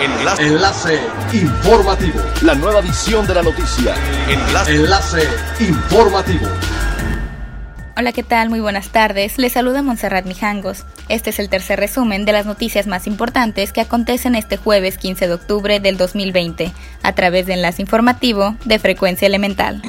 Enlace. Enlace informativo. La nueva edición de la noticia. Enlace. Enlace informativo. Hola, ¿qué tal? Muy buenas tardes. Les saluda Montserrat Mijangos. Este es el tercer resumen de las noticias más importantes que acontecen este jueves 15 de octubre del 2020, a través de Enlace Informativo de Frecuencia Elemental.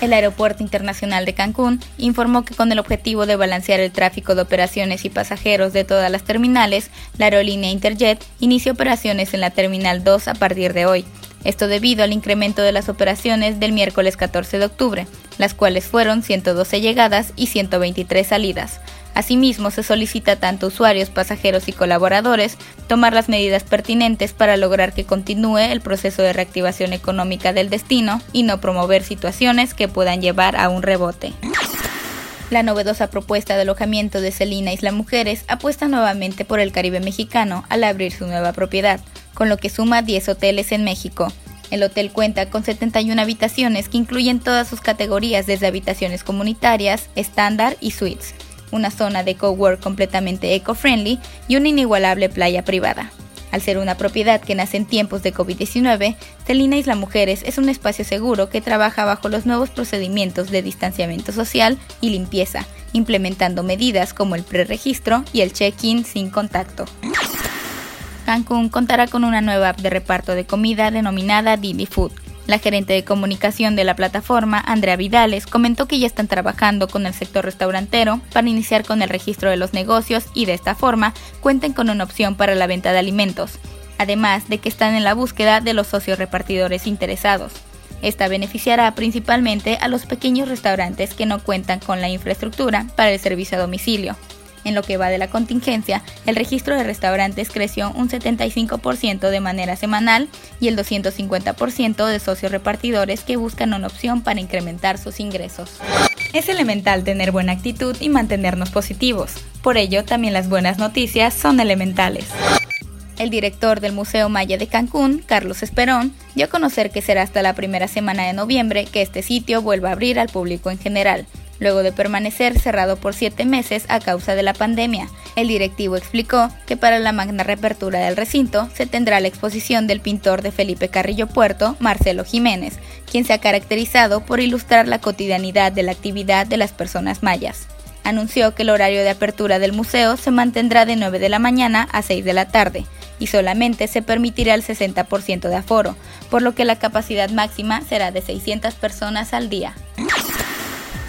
El Aeropuerto Internacional de Cancún informó que con el objetivo de balancear el tráfico de operaciones y pasajeros de todas las terminales, la aerolínea Interjet inició operaciones en la Terminal 2 a partir de hoy. Esto debido al incremento de las operaciones del miércoles 14 de octubre, las cuales fueron 112 llegadas y 123 salidas. Asimismo, se solicita tanto usuarios, pasajeros y colaboradores tomar las medidas pertinentes para lograr que continúe el proceso de reactivación económica del destino y no promover situaciones que puedan llevar a un rebote. La novedosa propuesta de alojamiento de Celina Isla Mujeres apuesta nuevamente por el Caribe mexicano al abrir su nueva propiedad, con lo que suma 10 hoteles en México. El hotel cuenta con 71 habitaciones que incluyen todas sus categorías desde habitaciones comunitarias, estándar y suites una zona de cowork completamente eco-friendly y una inigualable playa privada. Al ser una propiedad que nace en tiempos de COVID-19, Celina Isla Mujeres es un espacio seguro que trabaja bajo los nuevos procedimientos de distanciamiento social y limpieza, implementando medidas como el preregistro y el check-in sin contacto. Cancún contará con una nueva app de reparto de comida denominada Didi Food, la gerente de comunicación de la plataforma, Andrea Vidales, comentó que ya están trabajando con el sector restaurantero para iniciar con el registro de los negocios y de esta forma cuenten con una opción para la venta de alimentos, además de que están en la búsqueda de los socios repartidores interesados. Esta beneficiará principalmente a los pequeños restaurantes que no cuentan con la infraestructura para el servicio a domicilio. En lo que va de la contingencia, el registro de restaurantes creció un 75% de manera semanal y el 250% de socios repartidores que buscan una opción para incrementar sus ingresos. Es elemental tener buena actitud y mantenernos positivos. Por ello, también las buenas noticias son elementales. El director del Museo Maya de Cancún, Carlos Esperón, dio a conocer que será hasta la primera semana de noviembre que este sitio vuelva a abrir al público en general, luego de permanecer cerrado por siete meses a causa de la pandemia. El directivo explicó que para la magna reapertura del recinto se tendrá la exposición del pintor de Felipe Carrillo Puerto, Marcelo Jiménez, quien se ha caracterizado por ilustrar la cotidianidad de la actividad de las personas mayas. Anunció que el horario de apertura del museo se mantendrá de 9 de la mañana a 6 de la tarde y solamente se permitirá el 60% de aforo, por lo que la capacidad máxima será de 600 personas al día.